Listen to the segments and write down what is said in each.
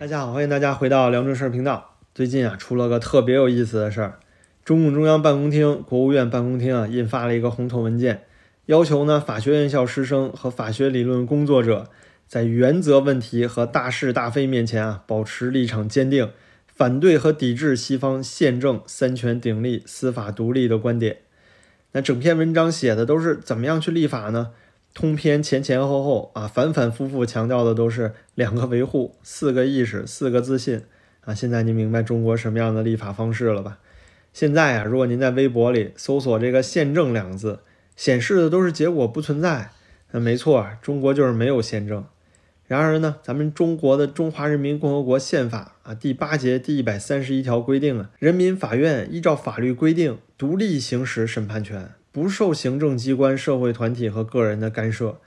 大家好，欢迎大家回到梁正事儿频道。最近啊，出了个特别有意思的事儿，中共中央办公厅、国务院办公厅啊，印发了一个红头文件，要求呢，法学院校师生和法学理论工作者在原则问题和大是大非面前啊，保持立场坚定，反对和抵制西方宪政三权鼎立、司法独立的观点。那整篇文章写的都是怎么样去立法呢？通篇前前后后啊，反反复复强调的都是两个维护、四个意识、四个自信啊。现在您明白中国什么样的立法方式了吧？现在啊，如果您在微博里搜索这个“宪政”两个字，显示的都是结果不存在。那没错，中国就是没有宪政。然而呢，咱们中国的《中华人民共和国宪法》啊第八节第一百三十一条规定啊，人民法院依照法律规定独立行使审判权。不受行政机关、社会团体和个人的干涉。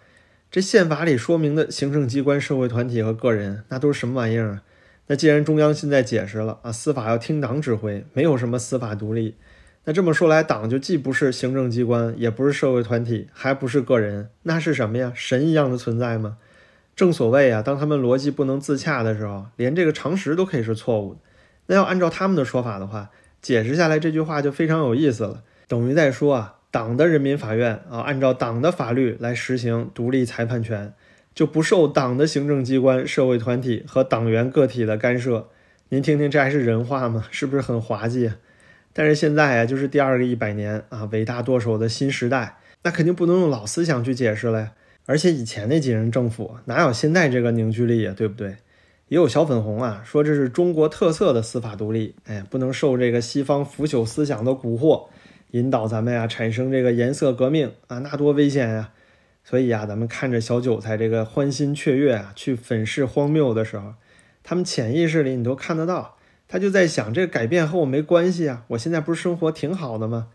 这宪法里说明的行政机关、社会团体和个人，那都是什么玩意儿啊？那既然中央现在解释了啊，司法要听党指挥，没有什么司法独立。那这么说来，党就既不是行政机关，也不是社会团体，还不是个人，那是什么呀？神一样的存在吗？正所谓啊，当他们逻辑不能自洽的时候，连这个常识都可以是错误的。那要按照他们的说法的话，解释下来这句话就非常有意思了，等于在说啊。党的人民法院啊，按照党的法律来实行独立裁判权，就不受党的行政机关、社会团体和党员个体的干涉。您听听，这还是人话吗？是不是很滑稽？但是现在啊，就是第二个一百年啊，伟大舵手的新时代，那肯定不能用老思想去解释了呀。而且以前那几任政府哪有现在这个凝聚力呀？对不对？也有小粉红啊，说这是中国特色的司法独立，哎，不能受这个西方腐朽思想的蛊惑。引导咱们呀产生这个颜色革命啊，那多危险呀！所以呀，咱们看着小韭菜这个欢欣雀跃啊，去粉饰荒谬的时候，他们潜意识里你都看得到，他就在想：这改变和我没关系啊，我现在不是生活挺好的吗？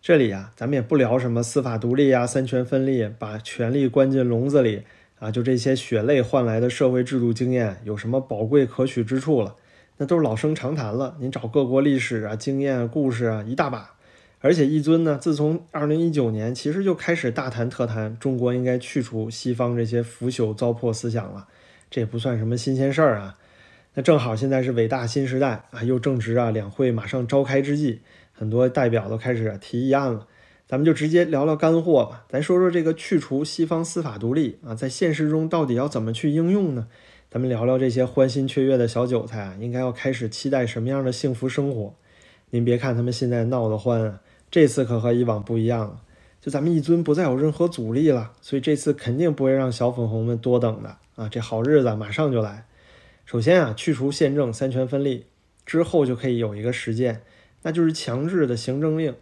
这里呀，咱们也不聊什么司法独立啊、三权分立，把权力关进笼子里啊，就这些血泪换来的社会制度经验有什么宝贵可取之处了？那都是老生常谈了。您找各国历史啊、经验、故事啊，一大把。而且一尊呢，自从二零一九年其实就开始大谈特谈中国应该去除西方这些腐朽糟粕思想了，这也不算什么新鲜事儿啊。那正好现在是伟大新时代啊，又正值啊两会马上召开之际，很多代表都开始提议案了。咱们就直接聊聊干货吧，咱说说这个去除西方司法独立啊，在现实中到底要怎么去应用呢？咱们聊聊这些欢欣雀跃的小韭菜啊，应该要开始期待什么样的幸福生活？您别看他们现在闹得欢啊。这次可和以往不一样了，就咱们一尊不再有任何阻力了，所以这次肯定不会让小粉红们多等的啊！这好日子马上就来。首先啊，去除宪政三权分立之后，就可以有一个实践，那就是强制的行政令。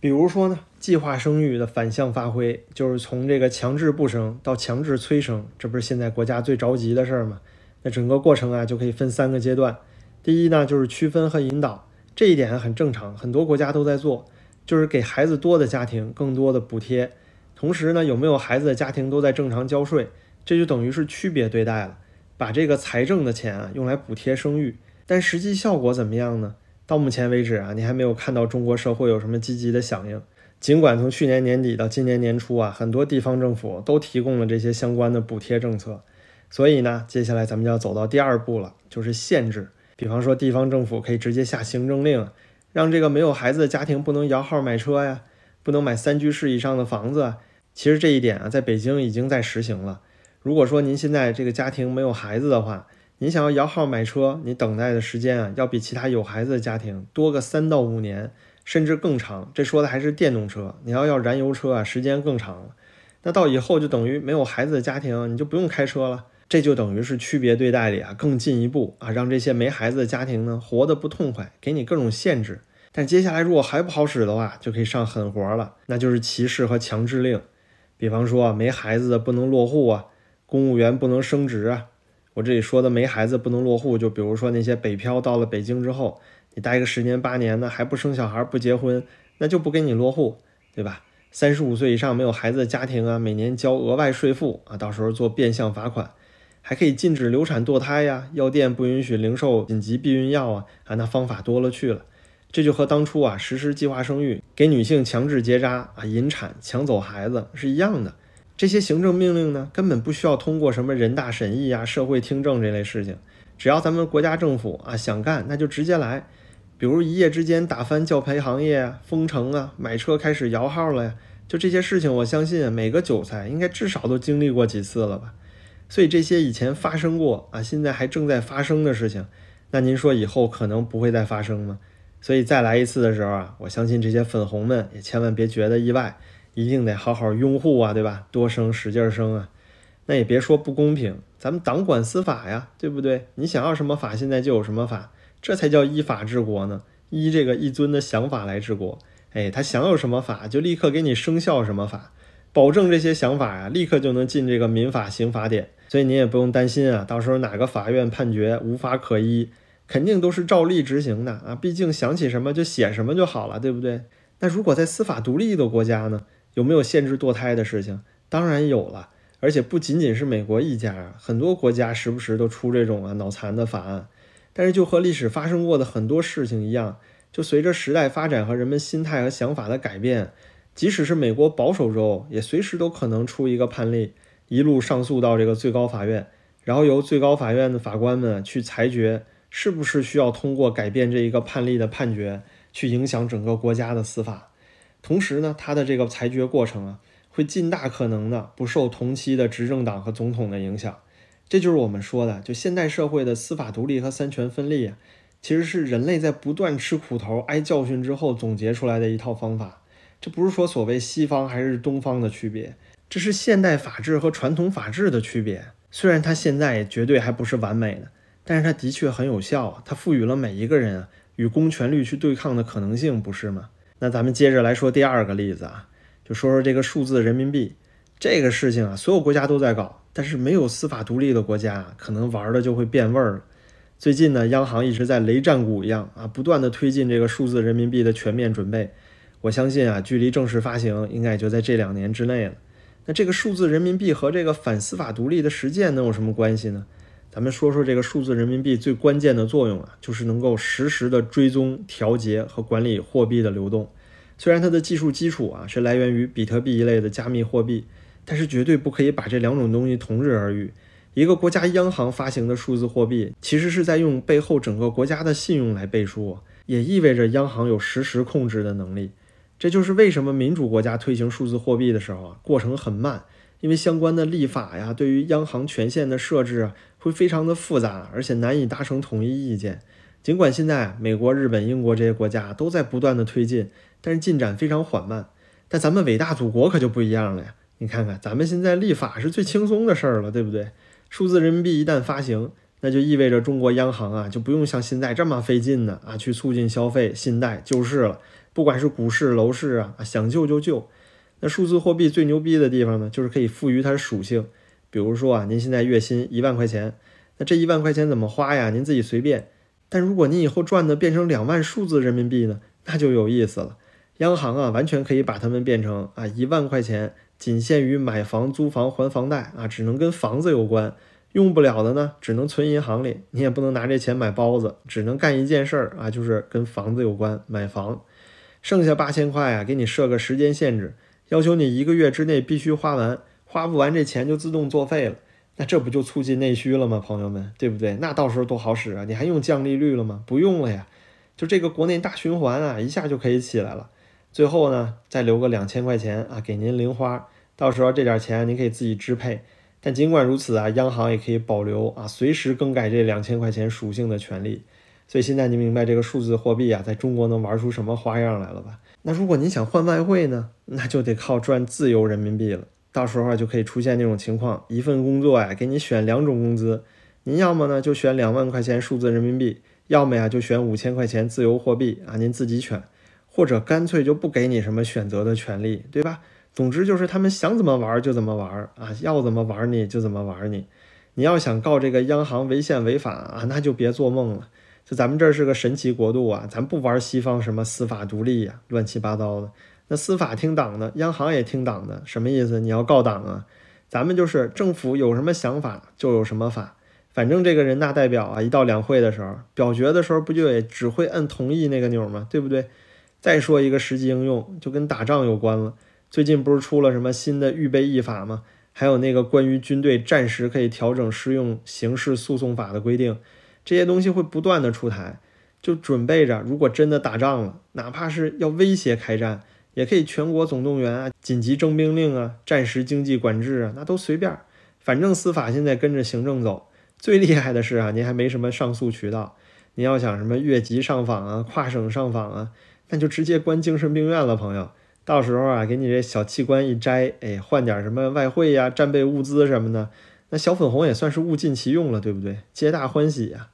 比如说呢，计划生育的反向发挥，就是从这个强制不生到强制催生，这不是现在国家最着急的事儿吗？那整个过程啊，就可以分三个阶段。第一呢，就是区分和引导，这一点很正常，很多国家都在做。就是给孩子多的家庭更多的补贴，同时呢，有没有孩子的家庭都在正常交税，这就等于是区别对待了，把这个财政的钱啊用来补贴生育，但实际效果怎么样呢？到目前为止啊，你还没有看到中国社会有什么积极的响应。尽管从去年年底到今年年初啊，很多地方政府都提供了这些相关的补贴政策，所以呢，接下来咱们就要走到第二步了，就是限制。比方说，地方政府可以直接下行政令。让这个没有孩子的家庭不能摇号买车呀，不能买三居室以上的房子。其实这一点啊，在北京已经在实行了。如果说您现在这个家庭没有孩子的话，您想要摇号买车，你等待的时间啊，要比其他有孩子的家庭多个三到五年，甚至更长。这说的还是电动车，你要要燃油车啊，时间更长了。那到以后就等于没有孩子的家庭，你就不用开车了。这就等于是区别对待里啊，更进一步啊，让这些没孩子的家庭呢活得不痛快，给你各种限制。但接下来如果还不好使的话，就可以上狠活了，那就是歧视和强制令。比方说没孩子的不能落户啊，公务员不能升职啊。我这里说的没孩子不能落户，就比如说那些北漂到了北京之后，你待个十年八年的还不生小孩不结婚，那就不给你落户，对吧？三十五岁以上没有孩子的家庭啊，每年交额外税负啊，到时候做变相罚款。还可以禁止流产堕胎呀，药店不允许零售紧急避孕药啊，啊，那方法多了去了。这就和当初啊实施计划生育、给女性强制结扎啊、引产、抢走孩子是一样的。这些行政命令呢，根本不需要通过什么人大审议啊、社会听证这类事情，只要咱们国家政府啊想干，那就直接来。比如一夜之间打翻教培行业啊，封城啊，买车开始摇号了呀，就这些事情，我相信每个韭菜应该至少都经历过几次了吧。所以这些以前发生过啊，现在还正在发生的事情，那您说以后可能不会再发生吗？所以再来一次的时候啊，我相信这些粉红们也千万别觉得意外，一定得好好拥护啊，对吧？多生使劲生啊，那也别说不公平，咱们党管司法呀，对不对？你想要什么法，现在就有什么法。这才叫依法治国呢，依这个一尊的想法来治国。哎，他想有什么法，就立刻给你生效什么法，保证这些想法呀，立刻就能进这个民法刑法典。所以您也不用担心啊，到时候哪个法院判决无法可依，肯定都是照例执行的啊。毕竟想起什么就写什么就好了，对不对？那如果在司法独立的国家呢，有没有限制堕胎的事情？当然有了，而且不仅仅是美国一家，很多国家时不时都出这种啊脑残的法案。但是就和历史发生过的很多事情一样，就随着时代发展和人们心态和想法的改变，即使是美国保守州，也随时都可能出一个判例，一路上诉到这个最高法院，然后由最高法院的法官们去裁决，是不是需要通过改变这一个判例的判决，去影响整个国家的司法。同时呢，他的这个裁决过程啊，会尽大可能的不受同期的执政党和总统的影响。这就是我们说的，就现代社会的司法独立和三权分立啊，其实是人类在不断吃苦头、挨教训之后总结出来的一套方法。这不是说所谓西方还是东方的区别，这是现代法治和传统法治的区别。虽然它现在绝对还不是完美的，但是它的确很有效，它赋予了每一个人啊与公权力去对抗的可能性，不是吗？那咱们接着来说第二个例子啊，就说说这个数字人民币这个事情啊，所有国家都在搞。但是没有司法独立的国家，可能玩的就会变味儿了。最近呢，央行一直在雷战鼓一样啊，不断的推进这个数字人民币的全面准备。我相信啊，距离正式发行应该也就在这两年之内了。那这个数字人民币和这个反司法独立的实践能有什么关系呢？咱们说说这个数字人民币最关键的作用啊，就是能够实时的追踪、调节和管理货币的流动。虽然它的技术基础啊是来源于比特币一类的加密货币。但是绝对不可以把这两种东西同日而语。一个国家央行发行的数字货币，其实是在用背后整个国家的信用来背书，也意味着央行有实时控制的能力。这就是为什么民主国家推行数字货币的时候啊，过程很慢，因为相关的立法呀，对于央行权限的设置啊，会非常的复杂，而且难以达成统一意见。尽管现在美国、日本、英国这些国家都在不断的推进，但是进展非常缓慢。但咱们伟大祖国可就不一样了呀。你看看，咱们现在立法是最轻松的事儿了，对不对？数字人民币一旦发行，那就意味着中国央行啊就不用像现在这么费劲呢啊，去促进消费、信贷、救市了。不管是股市、楼市啊，想救就救。那数字货币最牛逼的地方呢，就是可以赋予它属性。比如说啊，您现在月薪一万块钱，那这一万块钱怎么花呀？您自己随便。但如果您以后赚的变成两万数字人民币呢，那就有意思了。央行啊，完全可以把它们变成啊一万块钱。仅限于买房、租房、还房贷啊，只能跟房子有关。用不了的呢，只能存银行里。你也不能拿这钱买包子，只能干一件事儿啊，就是跟房子有关，买房。剩下八千块啊，给你设个时间限制，要求你一个月之内必须花完，花不完这钱就自动作废了。那这不就促进内需了吗，朋友们，对不对？那到时候多好使啊！你还用降利率了吗？不用了呀，就这个国内大循环啊，一下就可以起来了。最后呢，再留个两千块钱啊，给您零花。到时候这点钱您可以自己支配，但尽管如此啊，央行也可以保留啊，随时更改这两千块钱属性的权利。所以现在您明白这个数字货币啊，在中国能玩出什么花样来了吧？那如果您想换外汇呢，那就得靠赚自由人民币了。到时候，就可以出现那种情况：一份工作呀，给你选两种工资，您要么呢就选两万块钱数字人民币，要么呀就选五千块钱自由货币啊，您自己选，或者干脆就不给你什么选择的权利，对吧？总之就是他们想怎么玩就怎么玩啊，要怎么玩你就怎么玩你。你要想告这个央行违宪违法啊，那就别做梦了。就咱们这是个神奇国度啊，咱不玩西方什么司法独立呀，乱七八糟的。那司法听党的，央行也听党的，什么意思？你要告党啊？咱们就是政府有什么想法就有什么法，反正这个人大代表啊，一到两会的时候表决的时候，不就也只会按同意那个钮吗？对不对？再说一个实际应用，就跟打仗有关了。最近不是出了什么新的预备役法吗？还有那个关于军队战时可以调整适用刑事诉讼法的规定，这些东西会不断的出台，就准备着，如果真的打仗了，哪怕是要威胁开战，也可以全国总动员啊，紧急征兵令啊，战时经济管制啊，那都随便，反正司法现在跟着行政走。最厉害的是啊，您还没什么上诉渠道，您要想什么越级上访啊、跨省上访啊，那就直接关精神病院了，朋友。到时候啊，给你这小器官一摘，哎，换点什么外汇呀、战备物资什么的，那小粉红也算是物尽其用了，对不对？皆大欢喜呀。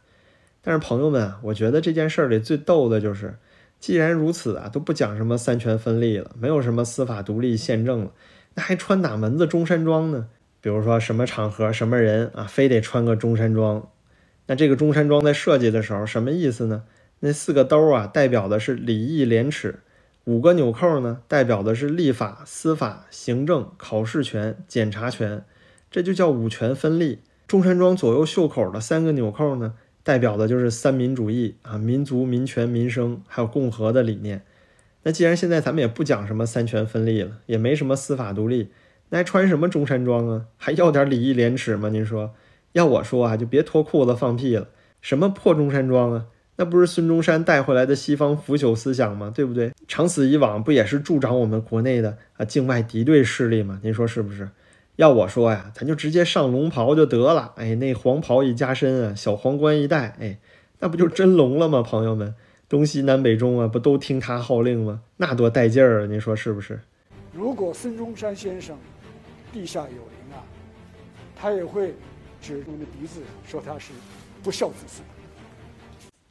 但是朋友们，我觉得这件事儿里最逗的就是，既然如此啊，都不讲什么三权分立了，没有什么司法独立、宪政了，那还穿哪门子中山装呢？比如说什么场合、什么人啊，非得穿个中山装？那这个中山装在设计的时候什么意思呢？那四个兜啊，代表的是礼义廉耻。五个纽扣呢，代表的是立法、司法、行政、考试权、检察权，这就叫五权分立。中山装左右袖口的三个纽扣呢，代表的就是三民主义啊，民族、民权、民生，还有共和的理念。那既然现在咱们也不讲什么三权分立了，也没什么司法独立，那还穿什么中山装啊？还要点礼义廉耻吗？您说，要我说啊，就别脱裤子放屁了，什么破中山装啊？那不是孙中山带回来的西方腐朽思想吗？对不对？长此以往，不也是助长我们国内的啊境外敌对势力吗？您说是不是？要我说呀，咱就直接上龙袍就得了。哎，那黄袍一加身啊，小皇冠一戴，哎，那不就真龙了吗？朋友们，东西南北中啊，不都听他号令吗？那多带劲儿啊！您说是不是？如果孙中山先生地下有灵啊，他也会指着你的鼻子说他是不孝子孙。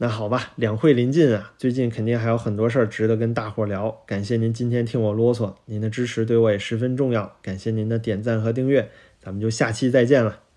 那好吧，两会临近啊，最近肯定还有很多事儿值得跟大伙儿聊。感谢您今天听我啰嗦，您的支持对我也十分重要。感谢您的点赞和订阅，咱们就下期再见了。